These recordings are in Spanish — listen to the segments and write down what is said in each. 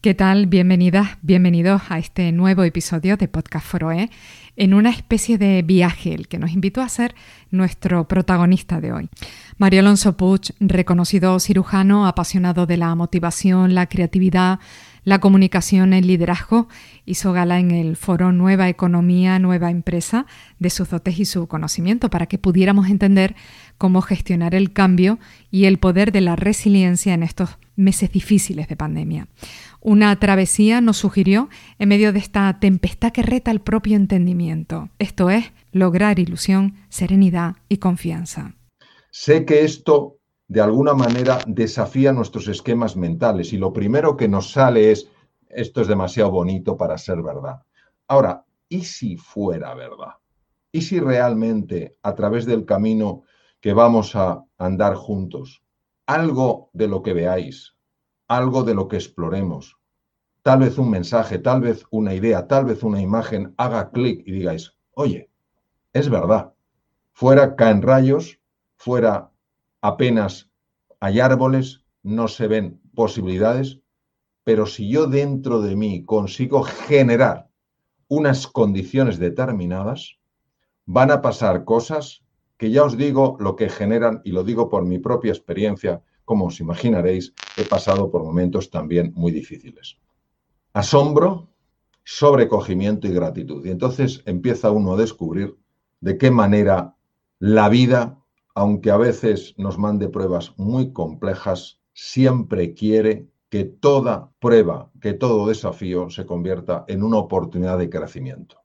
¿Qué tal? Bienvenidas, bienvenidos a este nuevo episodio de Podcast Foroe, en una especie de viaje el que nos invitó a ser nuestro protagonista de hoy. Mario Alonso Puig, reconocido cirujano, apasionado de la motivación, la creatividad, la comunicación, el liderazgo, hizo gala en el foro Nueva Economía, Nueva Empresa de sus dotes y su conocimiento para que pudiéramos entender cómo gestionar el cambio y el poder de la resiliencia en estos meses difíciles de pandemia. Una travesía nos sugirió en medio de esta tempestad que reta el propio entendimiento, esto es, lograr ilusión, serenidad y confianza. Sé que esto de alguna manera desafía nuestros esquemas mentales y lo primero que nos sale es, esto es demasiado bonito para ser verdad. Ahora, ¿y si fuera verdad? ¿Y si realmente a través del camino que vamos a andar juntos, algo de lo que veáis, algo de lo que exploremos. Tal vez un mensaje, tal vez una idea, tal vez una imagen haga clic y digáis, oye, es verdad, fuera caen rayos, fuera apenas hay árboles, no se ven posibilidades, pero si yo dentro de mí consigo generar unas condiciones determinadas, van a pasar cosas que ya os digo lo que generan y lo digo por mi propia experiencia como os imaginaréis, he pasado por momentos también muy difíciles. Asombro, sobrecogimiento y gratitud. Y entonces empieza uno a descubrir de qué manera la vida, aunque a veces nos mande pruebas muy complejas, siempre quiere que toda prueba, que todo desafío se convierta en una oportunidad de crecimiento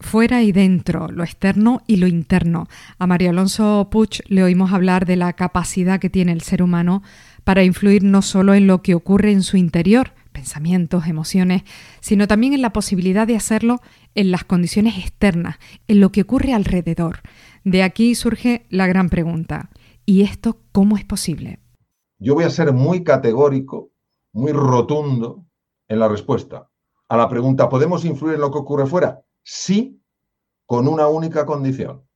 fuera y dentro, lo externo y lo interno. A Mario Alonso Puig le oímos hablar de la capacidad que tiene el ser humano para influir no solo en lo que ocurre en su interior, pensamientos, emociones, sino también en la posibilidad de hacerlo en las condiciones externas, en lo que ocurre alrededor. De aquí surge la gran pregunta, ¿y esto cómo es posible? Yo voy a ser muy categórico, muy rotundo en la respuesta a la pregunta, ¿podemos influir en lo que ocurre fuera? sí con una única condición,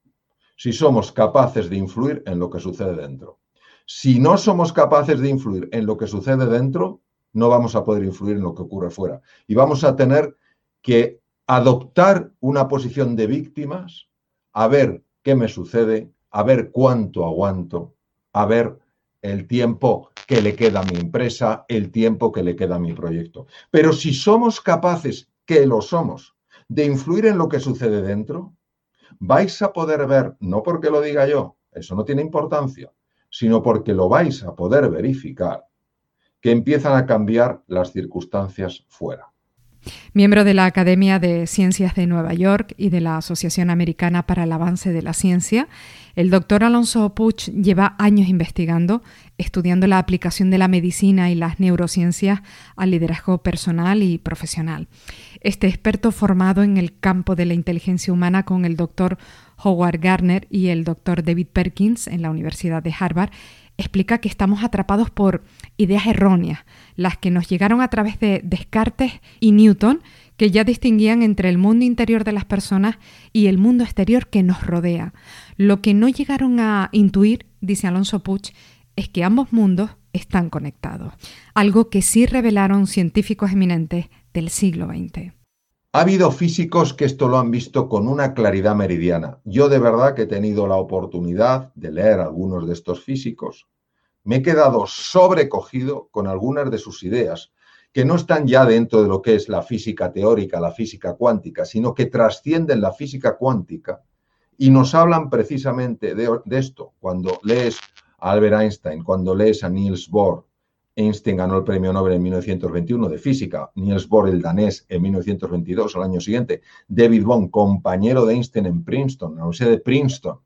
si somos capaces de influir en lo que sucede dentro. Si no somos capaces de influir en lo que sucede dentro, no vamos a poder influir en lo que ocurre fuera. Y vamos a tener que adoptar una posición de víctimas, a ver qué me sucede, a ver cuánto aguanto, a ver el tiempo que le queda a mi empresa, el tiempo que le queda a mi proyecto. Pero si somos capaces, que lo somos, de influir en lo que sucede dentro, vais a poder ver, no porque lo diga yo, eso no tiene importancia, sino porque lo vais a poder verificar, que empiezan a cambiar las circunstancias fuera. Miembro de la Academia de Ciencias de Nueva York y de la Asociación Americana para el Avance de la Ciencia, el doctor Alonso Puch lleva años investigando, estudiando la aplicación de la medicina y las neurociencias al liderazgo personal y profesional. Este experto formado en el campo de la inteligencia humana con el doctor Howard Gardner y el doctor David Perkins en la Universidad de Harvard explica que estamos atrapados por ideas erróneas, las que nos llegaron a través de Descartes y Newton, que ya distinguían entre el mundo interior de las personas y el mundo exterior que nos rodea. Lo que no llegaron a intuir, dice Alonso Puch, es que ambos mundos están conectados, algo que sí revelaron científicos eminentes del siglo XX. Ha habido físicos que esto lo han visto con una claridad meridiana. Yo de verdad que he tenido la oportunidad de leer algunos de estos físicos. Me he quedado sobrecogido con algunas de sus ideas, que no están ya dentro de lo que es la física teórica, la física cuántica, sino que trascienden la física cuántica y nos hablan precisamente de, esto. Cuando lees a Albert Einstein, cuando lees a Niels Bohr, Einstein ganó el premio Nobel en 1921 de física, Niels Bohr el danés en 1922, al año siguiente, David Bohm, compañero de Einstein en Princeton, en la Universidad de Princeton.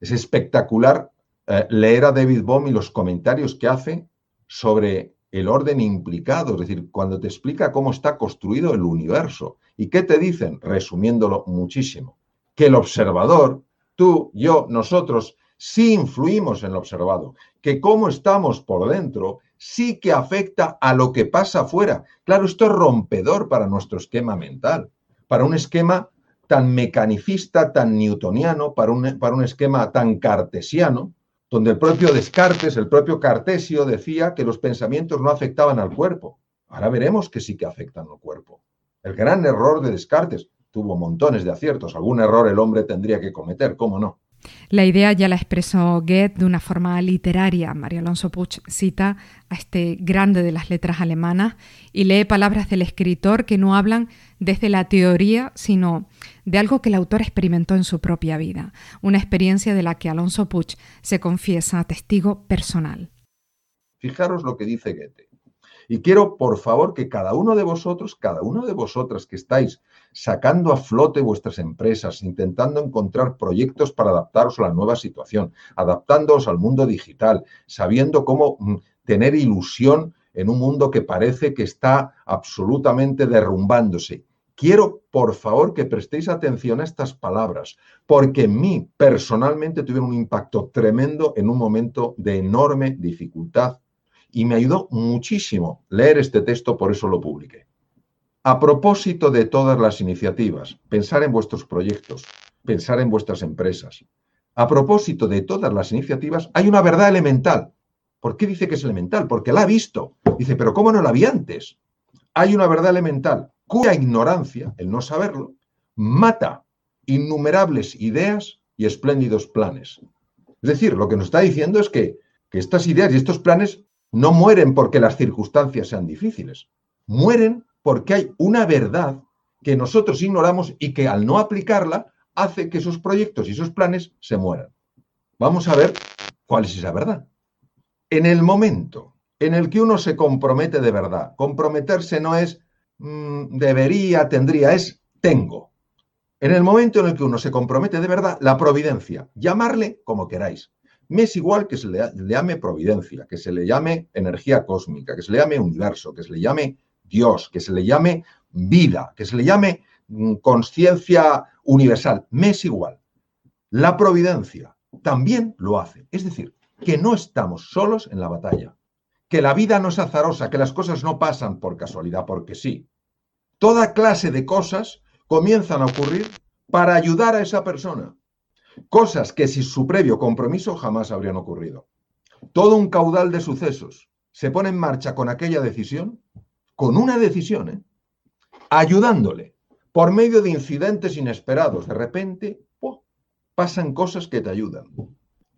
Es espectacular eh, leer a David Bohm y los comentarios que hace sobre el orden implicado, es decir, cuando te explica cómo está construido el universo. ¿Y qué te dicen? Resumiéndolo muchísimo, que el observador, tú, yo, nosotros, sí influimos en lo observado, que cómo estamos por dentro sí que afecta a lo que pasa afuera. Claro, esto es rompedor para nuestro esquema mental, para un esquema tan mecanicista, tan newtoniano, para un, para un esquema tan cartesiano, donde el propio Descartes, el propio Cartesio decía que los pensamientos no afectaban al cuerpo. Ahora veremos que sí que afectan al cuerpo. El gran error de Descartes tuvo montones de aciertos. Algún error el hombre tendría que cometer, ¿cómo no? La idea ya la expresó Goethe de una forma literaria. Mario Alonso Puch cita a este grande de las letras alemanas y lee palabras del escritor que no hablan desde la teoría, sino de algo que el autor experimentó en su propia vida, una experiencia de la que Alonso Puch se confiesa testigo personal. Fijaros lo que dice Goethe. Y quiero, por favor, que cada uno de vosotros, cada uno de vosotras que estáis sacando a flote vuestras empresas, intentando encontrar proyectos para adaptaros a la nueva situación, adaptándoos al mundo digital, sabiendo cómo mm, tener ilusión en un mundo que parece que está absolutamente derrumbándose. Quiero, por favor, que prestéis atención a estas palabras, porque en mí personalmente tuvieron un impacto tremendo en un momento de enorme dificultad y me ayudó muchísimo leer este texto, por eso lo publiqué. A propósito de todas las iniciativas, pensar en vuestros proyectos, pensar en vuestras empresas. A propósito de todas las iniciativas, hay una verdad elemental. ¿Por qué dice que es elemental? Porque la ha visto. Dice, pero ¿cómo no la vi antes? Hay una verdad elemental cuya ignorancia, el no saberlo, mata innumerables ideas y espléndidos planes. Es decir, lo que nos está diciendo es que, que estas ideas y estos planes no mueren porque las circunstancias sean difíciles. Mueren porque hay una verdad que nosotros ignoramos y que al no aplicarla hace que esos proyectos y esos planes se mueran. Vamos a ver cuál es esa verdad. En el momento en el que uno se compromete de verdad, comprometerse no es mm, debería, tendría, es tengo. En el momento en el que uno se compromete de verdad, la providencia, llamarle como queráis. Me es igual que se le, le llame providencia, que se le llame energía cósmica, que se le llame universo, que se le llame Dios, que se le llame vida, que se le llame mm, conciencia universal, me es igual. La providencia también lo hace. Es decir, que no estamos solos en la batalla, que la vida no es azarosa, que las cosas no pasan por casualidad, porque sí. Toda clase de cosas comienzan a ocurrir para ayudar a esa persona. Cosas que sin su previo compromiso jamás habrían ocurrido. Todo un caudal de sucesos se pone en marcha con aquella decisión con una decisión, ¿eh? ayudándole por medio de incidentes inesperados. De repente pasan cosas que te ayudan.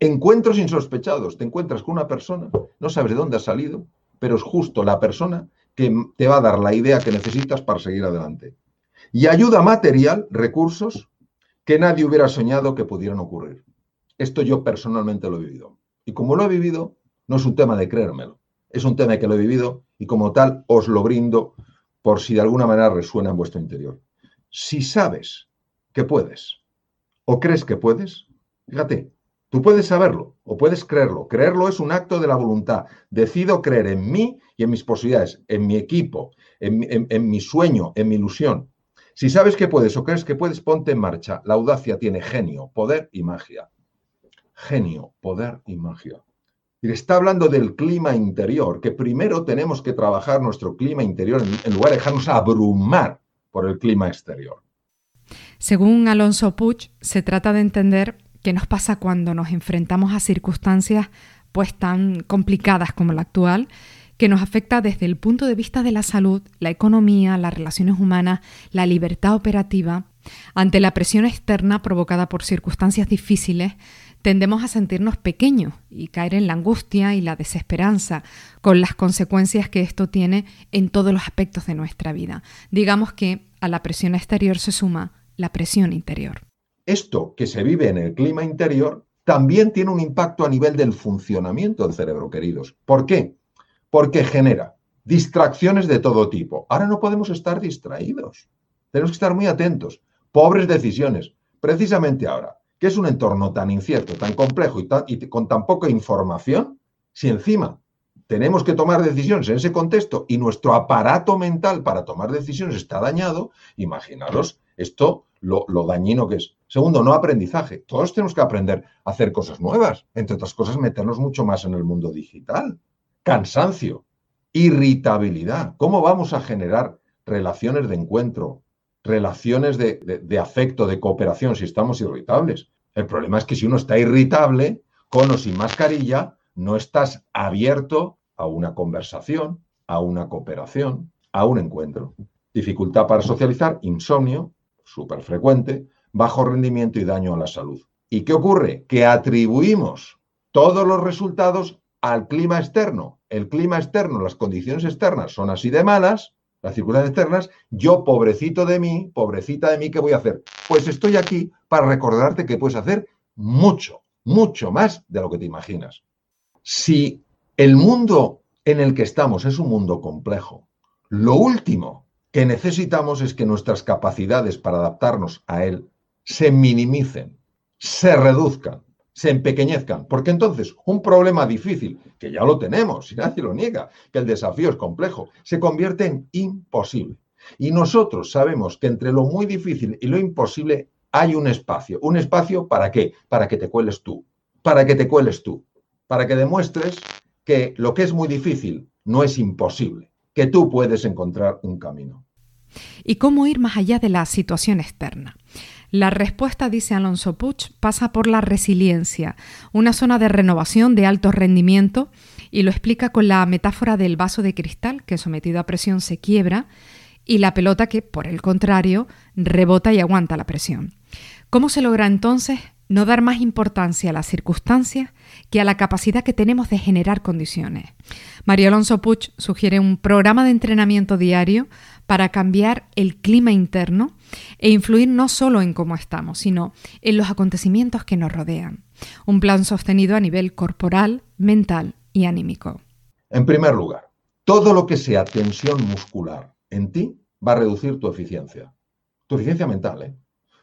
Encuentros insospechados. Te encuentras con una persona, no sabes de dónde ha salido, pero es justo la persona que te va a dar la idea que necesitas para seguir adelante. Y ayuda material, recursos que nadie hubiera soñado que pudieran ocurrir. Esto yo personalmente lo he vivido. Y como lo he vivido, no es un tema de creérmelo, es un tema que lo he vivido y como tal os lo brindo por si de alguna manera resuena en vuestro interior. Si sabes que puedes o crees que puedes, fíjate, tú puedes saberlo o puedes creerlo. Creerlo es un acto de la voluntad. Decido creer en mí y en mis posibilidades, en mi equipo, en, en mi sueño, en mi ilusión. Si sabes que puedes o crees que puedes, ponte en marcha. La audacia tiene genio, poder y magia. Genio, poder y magia. Y está hablando del clima interior, que primero tenemos que trabajar nuestro clima interior en lugar de dejarnos abrumar por el clima exterior. Según Alonso Puch, se trata de entender qué nos pasa cuando nos enfrentamos a circunstancias pues tan complicadas como la actual, que nos afecta desde el punto de vista de la salud, la economía, las relaciones humanas, la libertad operativa. Ante la presión externa provocada por circunstancias difíciles, tendemos a sentirnos pequeños y caer en la angustia y la desesperanza, con las consecuencias que esto tiene en todos los aspectos de nuestra vida. Digamos que a la presión exterior se suma la presión interior. Esto que se vive en el clima interior también tiene un impacto a nivel del funcionamiento del cerebro, queridos. ¿Por qué? Porque genera distracciones de todo tipo. Ahora no podemos estar distraídos. Tenemos que estar muy atentos. Pobres decisiones. Precisamente ahora, que es un entorno tan incierto, tan complejo y, con tan poca información, si encima tenemos que tomar decisiones en ese contexto y nuestro aparato mental para tomar decisiones está dañado, imaginaros esto lo, lo, dañino que es. Segundo, no aprendizaje. Todos tenemos que aprender a hacer cosas nuevas. Entre otras cosas, meternos mucho más en el mundo digital. Cansancio, irritabilidad. ¿Cómo vamos a generar relaciones de encuentro, relaciones de, afecto, de cooperación, si estamos irritables. El problema es que si uno está irritable, con o sin mascarilla, no estás abierto a una conversación, a una cooperación, a un encuentro. Dificultad para socializar, insomnio, súper frecuente, bajo rendimiento y daño a la salud. ¿Y qué ocurre? Que atribuimos todos los resultados al clima externo. El clima externo, las condiciones externas son así de malas, las circunstancias externas, yo, pobrecito de mí, pobrecita de mí, ¿qué voy a hacer? Pues estoy aquí para recordarte que puedes hacer mucho, mucho más de lo que te imaginas. Si el mundo en el que estamos es un mundo complejo, lo último que necesitamos es que nuestras capacidades para adaptarnos a él se minimicen, se reduzcan se empequeñezcan, porque entonces un problema difícil, que ya lo tenemos, y nadie lo niega, que el desafío es complejo, se convierte en imposible. Y nosotros sabemos que entre lo muy difícil y lo imposible hay un espacio. ¿Un espacio para qué? Para que te cueles tú, para que te cueles tú, para que demuestres que lo que es muy difícil no es imposible, que tú puedes encontrar un camino. ¿Y cómo ir más allá de la situación externa? La respuesta, dice Alonso Puch, pasa por la resiliencia, una zona de renovación de alto rendimiento, y lo explica con la metáfora del vaso de cristal que sometido a presión se quiebra y la pelota que, por el contrario, rebota y aguanta la presión. ¿Cómo se logra entonces no dar más importancia a las circunstancias que a la capacidad que tenemos de generar condiciones? Mario Alonso Puch sugiere un programa de entrenamiento diario para cambiar el clima interno e influir no solo en cómo estamos, sino en los acontecimientos que nos rodean. Un plan sostenido a nivel corporal, mental y anímico. En primer lugar, todo lo que sea tensión muscular en ti va a reducir tu eficiencia. Tu eficiencia mental, ¿eh?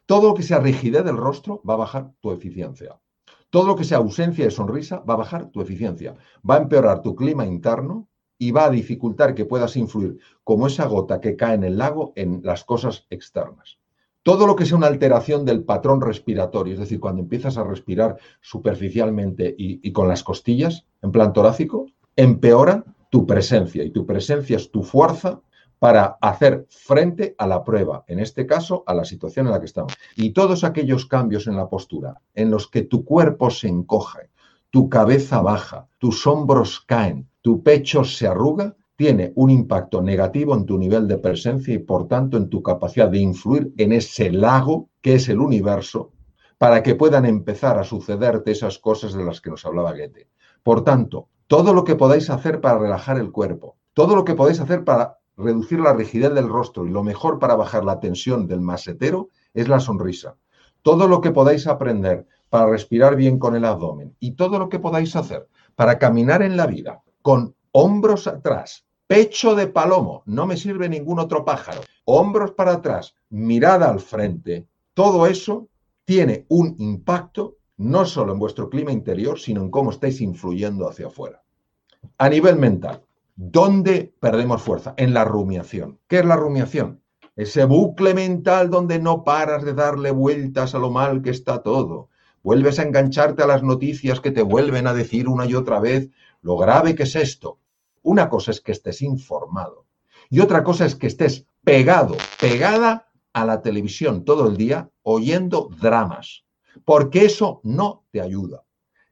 Todo lo que sea rigidez del rostro va a bajar tu eficiencia. Todo lo que sea ausencia de sonrisa va a bajar tu eficiencia. Va a empeorar tu clima interno y va a dificultar que puedas influir como esa gota que cae en el lago en las cosas externas. Todo lo que sea una alteración del patrón respiratorio, es decir, cuando empiezas a respirar superficialmente y, con las costillas, en plan torácico, empeora tu presencia y tu presencia es tu fuerza para hacer frente a la prueba, en este caso a la situación en la que estamos. Y todos aquellos cambios en la postura en los que tu cuerpo se encoge, tu cabeza baja, tus hombros caen, tu pecho se arruga, tiene un impacto negativo en tu nivel de presencia y por tanto en tu capacidad de influir en ese lago que es el universo para que puedan empezar a sucederte esas cosas de las que nos hablaba Goethe. Por tanto, todo lo que podáis hacer para relajar el cuerpo, todo lo que podáis hacer para reducir la rigidez del rostro y lo mejor para bajar la tensión del masetero es la sonrisa. Todo lo que podáis aprender para respirar bien con el abdomen y todo lo que podáis hacer para caminar en la vida con hombros atrás, pecho de palomo, no me sirve ningún otro pájaro, hombros para atrás, mirada al frente, todo eso tiene un impacto no solo en vuestro clima interior, sino en cómo estáis influyendo hacia afuera. A nivel mental, ¿dónde perdemos fuerza? En la rumiación. ¿Qué es la rumiación? Ese bucle mental donde no paras de darle vueltas a lo mal que está todo. Vuelves a engancharte a las noticias que te vuelven a decir una y otra vez lo grave que es esto. Una cosa es que estés informado y otra cosa es que estés pegado, pegada a la televisión todo el día oyendo dramas, porque eso no te ayuda.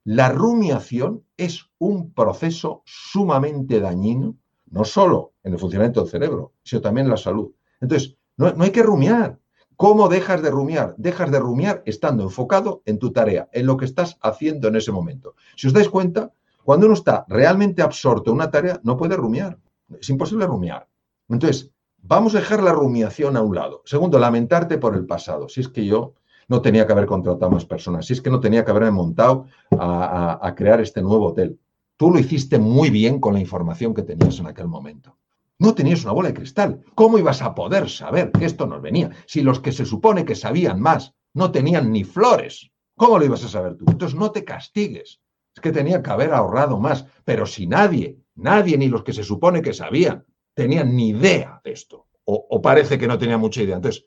La rumiación es un proceso sumamente dañino, no solo en el funcionamiento del cerebro, sino también en la salud. Entonces, no, no hay que rumiar. ¿Cómo dejas de rumiar? Dejas de rumiar estando enfocado en tu tarea, en lo que estás haciendo en ese momento. Si os dais cuenta, cuando uno está realmente absorto en una tarea, no puede rumiar. Es imposible rumiar. Entonces, vamos a dejar la rumiación a un lado. Segundo, lamentarte por el pasado. Si es que yo no tenía que haber contratado más personas, si es que no tenía que haberme montado a, a crear este nuevo hotel. Tú lo hiciste muy bien con la información que tenías en aquel momento. No tenías una bola de cristal. ¿Cómo ibas a poder saber que esto nos venía? Si los que se supone que sabían más no tenían ni flores, ¿cómo lo ibas a saber tú? Entonces no te castigues que tenía que haber ahorrado más, pero si nadie, nadie, ni los que se supone que sabían, tenían ni idea de esto, o, parece que no tenía mucha idea. Entonces,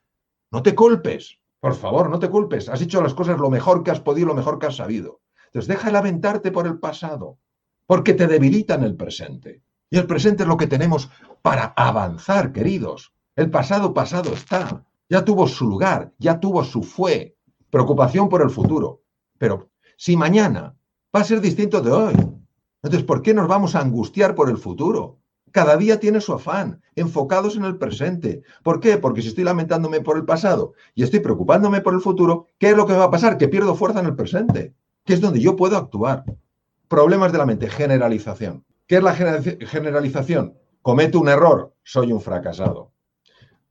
no te culpes, Por favor, no te culpes. Has hecho las cosas lo mejor que has podido, lo mejor que has sabido. Entonces, deja de lamentarte por el pasado, porque te debilita en el presente. Y el presente es lo que tenemos para avanzar, queridos. El pasado pasado está. Ya tuvo su lugar, ya tuvo su fue. Preocupación por el futuro. Pero si mañana va a ser distinto de hoy, entonces, ¿por qué nos vamos a angustiar por el futuro? Cada día tiene su afán, enfocados en el presente. ¿Por qué? Porque si estoy lamentándome por el pasado y estoy preocupándome por el futuro, ¿qué es lo que va a pasar? Que pierdo fuerza en el presente, que es donde yo puedo actuar. Problemas de la mente, generalización. ¿Qué es la generalización? Cometo un error, soy un fracasado.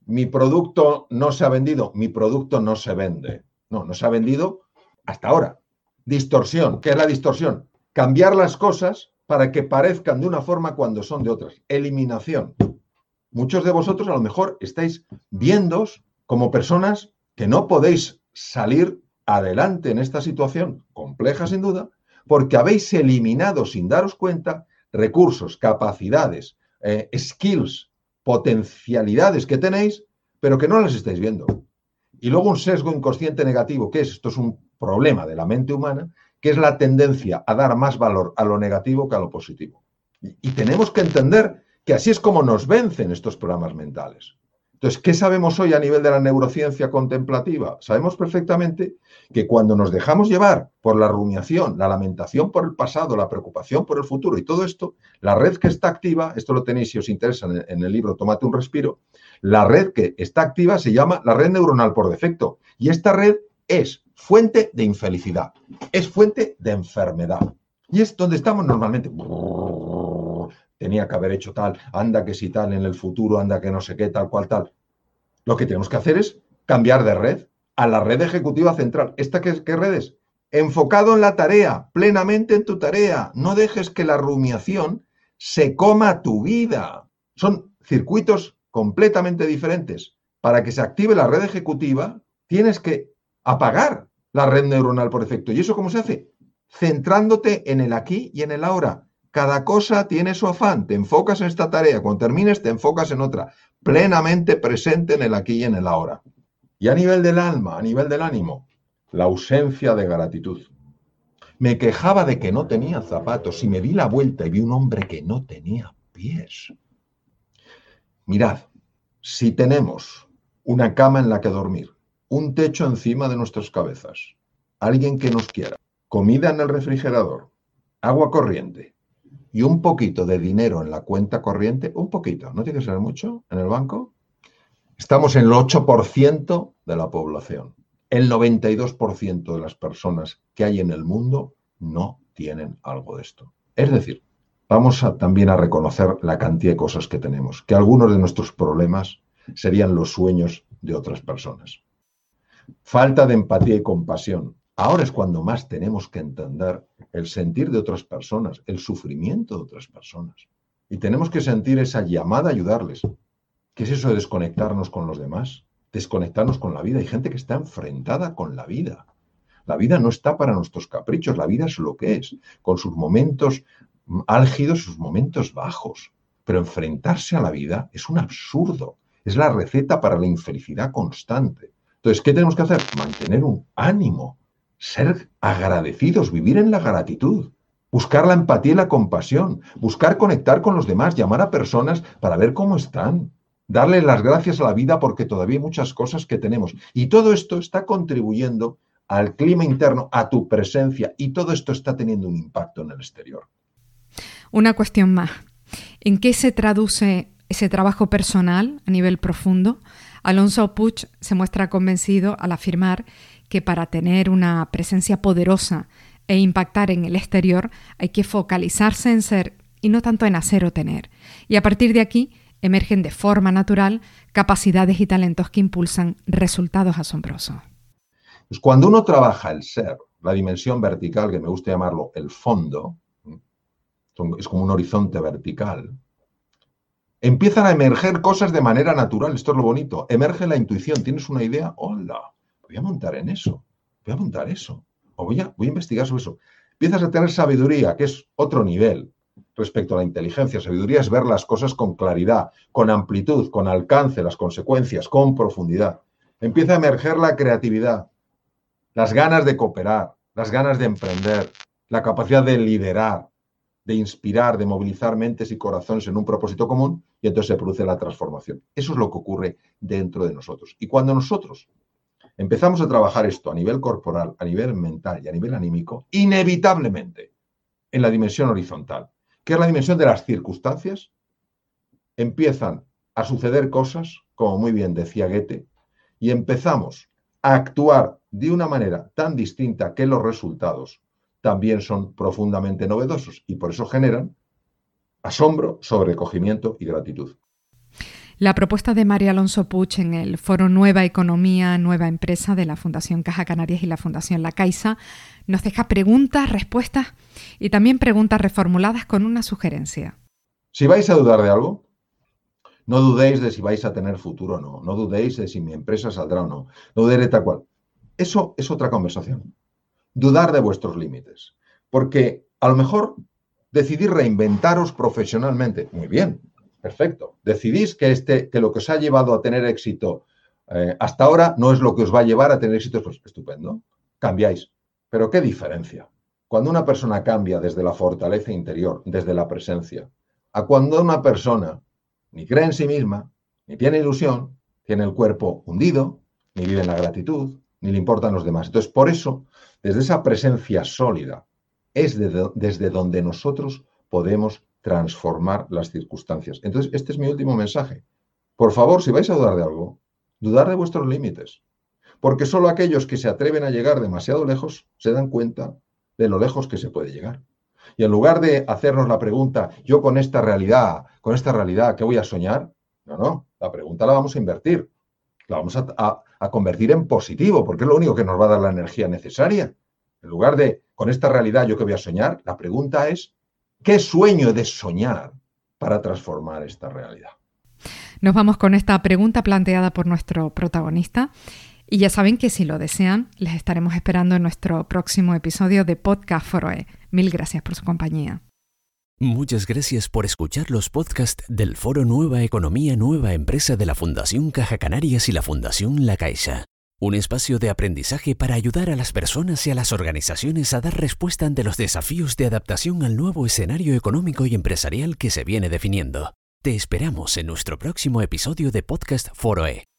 Mi producto no se ha vendido, mi producto no se vende. No, no se ha vendido hasta ahora. Distorsión. ¿Qué es la distorsión? Cambiar las cosas para que parezcan de una forma cuando son de otras. Eliminación. Muchos de vosotros a lo mejor estáis viendo como personas que no podéis salir adelante en esta situación, compleja sin duda, porque habéis eliminado sin daros cuenta recursos, capacidades, eh, skills, potencialidades que tenéis, pero que no las estáis viendo. Y luego un sesgo inconsciente negativo, que es, esto es un problema de la mente humana, que es la tendencia a dar más valor a lo negativo que a lo positivo. Y, tenemos que entender que así es como nos vencen estos programas mentales. Entonces, ¿qué sabemos hoy a nivel de la neurociencia contemplativa? Sabemos perfectamente que cuando nos dejamos llevar por la rumiación, la lamentación por el pasado, la preocupación por el futuro y todo esto, la red que está activa, esto lo tenéis si os interesa en el libro Tómate un respiro, la red que está activa se llama la red neuronal por defecto. Y esta red es fuente de infelicidad, es fuente de enfermedad. Y es donde estamos normalmente. Tenía que haber hecho tal, anda que si tal en el futuro, anda que no sé qué, tal cual tal. Lo que tenemos que hacer es cambiar de red a la red ejecutiva central. ¿Esta qué, qué red es? Enfocado en la tarea, plenamente en tu tarea. No dejes que la rumiación se coma tu vida. Son circuitos completamente diferentes. Para que se active la red ejecutiva, tienes que apagar la red neuronal por defecto. ¿Y eso cómo se hace? Centrándote en el aquí y en el ahora. Cada cosa tiene su afán. Te enfocas en esta tarea. Cuando termines, te enfocas en otra. Plenamente presente en el aquí y en el ahora. Y a nivel del alma, a nivel del ánimo, la ausencia de gratitud. Me quejaba de que no tenía zapatos y me di la vuelta y vi un hombre que no tenía pies. Mirad, si tenemos una cama en la que dormir, un techo encima de nuestras cabezas, alguien que nos quiera, comida en el refrigerador, agua corriente y un poquito de dinero en la cuenta corriente, un poquito, no tiene que ser mucho, en el banco, estamos en el 8% de la población. El 92% de las personas que hay en el mundo no tienen algo de esto. Es decir, vamos también a reconocer la cantidad de cosas que tenemos, que algunos de nuestros problemas serían los sueños de otras personas falta de empatía y compasión. Ahora es cuando más tenemos que entender el sentir de otras personas, el sufrimiento de otras personas. Y tenemos que sentir esa llamada a ayudarles. ¿Qué es eso de desconectarnos con los demás? Desconectarnos con la vida. Hay gente que está enfrentada con la vida. La vida no está para nuestros caprichos, la vida es lo que es, con sus momentos álgidos, sus momentos bajos. Pero enfrentarse a la vida es un absurdo, es la receta para la infelicidad constante. Entonces, ¿qué tenemos que hacer? Mantener un ánimo, ser agradecidos, vivir en la gratitud, buscar la empatía y la compasión, buscar conectar con los demás, llamar a personas para ver cómo están, darle las gracias a la vida porque todavía hay muchas cosas que tenemos. Y todo esto está contribuyendo al clima interno, a tu presencia, y todo esto está teniendo un impacto en el exterior. Una cuestión más. ¿En qué se traduce ese trabajo personal a nivel profundo? Alonso Puig se muestra convencido al afirmar que para tener una presencia poderosa e impactar en el exterior hay que focalizarse en ser y no tanto en hacer o tener. Y a partir de aquí emergen de forma natural capacidades y talentos que impulsan resultados asombrosos. Pues cuando uno trabaja el ser, la dimensión vertical, que me gusta llamarlo el fondo, es como un horizonte vertical, Empiezan a emerger cosas de manera natural, esto es lo bonito. Emerge la intuición, tienes una idea, hola, voy a montar en eso, voy a montar eso, o voy a, voy a investigar sobre eso. Empiezas a tener sabiduría, que es otro nivel respecto a la inteligencia. Sabiduría es ver las cosas con claridad, con amplitud, con alcance, las consecuencias, con profundidad. empieza a emerger la creatividad, las ganas de cooperar, las ganas de emprender, la capacidad de liderar, de inspirar, de movilizar mentes y corazones en un propósito común y entonces se produce la transformación. Eso es lo que ocurre dentro de nosotros. Y cuando nosotros empezamos a trabajar esto a nivel corporal, a nivel mental y a nivel anímico, inevitablemente en la dimensión horizontal, que es la dimensión de las circunstancias, empiezan a suceder cosas, como muy bien decía Goethe, y empezamos a actuar de una manera tan distinta que los resultados también son profundamente novedosos y por eso generan asombro, sobrecogimiento y gratitud. La propuesta de María Alonso Puch en el foro Nueva Economía, Nueva Empresa de la Fundación Caja Canarias y la Fundación La Caixa nos deja preguntas, respuestas y también preguntas reformuladas con una sugerencia. Si vais a dudar de algo, no dudéis de si vais a tener futuro o no. No dudéis de si mi empresa saldrá o no. No dudéis de tal cual. Eso es otra conversación. Dudar de vuestros límites. Porque a lo mejor decidís reinventaros profesionalmente. Muy bien, Perfecto. Decidís que, este, que lo que os ha llevado a tener éxito eh, hasta ahora no es lo que os va a llevar a tener éxito. Pues estupendo. Cambiáis. Pero ¿qué diferencia? Cuando una persona cambia desde la fortaleza interior, desde la presencia, a cuando una persona ni cree en sí misma, ni tiene ilusión, tiene el cuerpo hundido, ni vive en la gratitud, ni le importan los demás. Entonces, por eso, desde esa presencia sólida, es desde donde nosotros podemos transformar las circunstancias. Entonces, este es mi último mensaje. Por favor, si vais a dudar de algo, dudar de vuestros límites. Porque solo aquellos que se atreven a llegar demasiado lejos se dan cuenta de lo lejos que se puede llegar. Y en lugar de hacernos la pregunta, yo con esta realidad, con esta realidad, ¿qué voy a soñar? No, no, la pregunta la vamos a invertir. La vamos a, a convertir en positivo, porque es lo único que nos va a dar la energía necesaria. En lugar de, con esta realidad, ¿yo qué voy a soñar? La pregunta es, ¿Qué sueño de soñar para transformar esta realidad? Nos vamos con esta pregunta planteada por nuestro protagonista. Y ya saben que si lo desean, les estaremos esperando en nuestro próximo episodio de Podcast Foroe. Mil gracias por su compañía. Muchas gracias por escuchar los podcasts del Foro Nueva Economía Nueva Empresa de la Fundación Caja Canarias y la Fundación La Caixa. Un espacio de aprendizaje para ayudar a las personas y a las organizaciones a dar respuesta ante los desafíos de adaptación al nuevo escenario económico y empresarial que se viene definiendo. Te esperamos en nuestro próximo episodio de Podcast Foroe.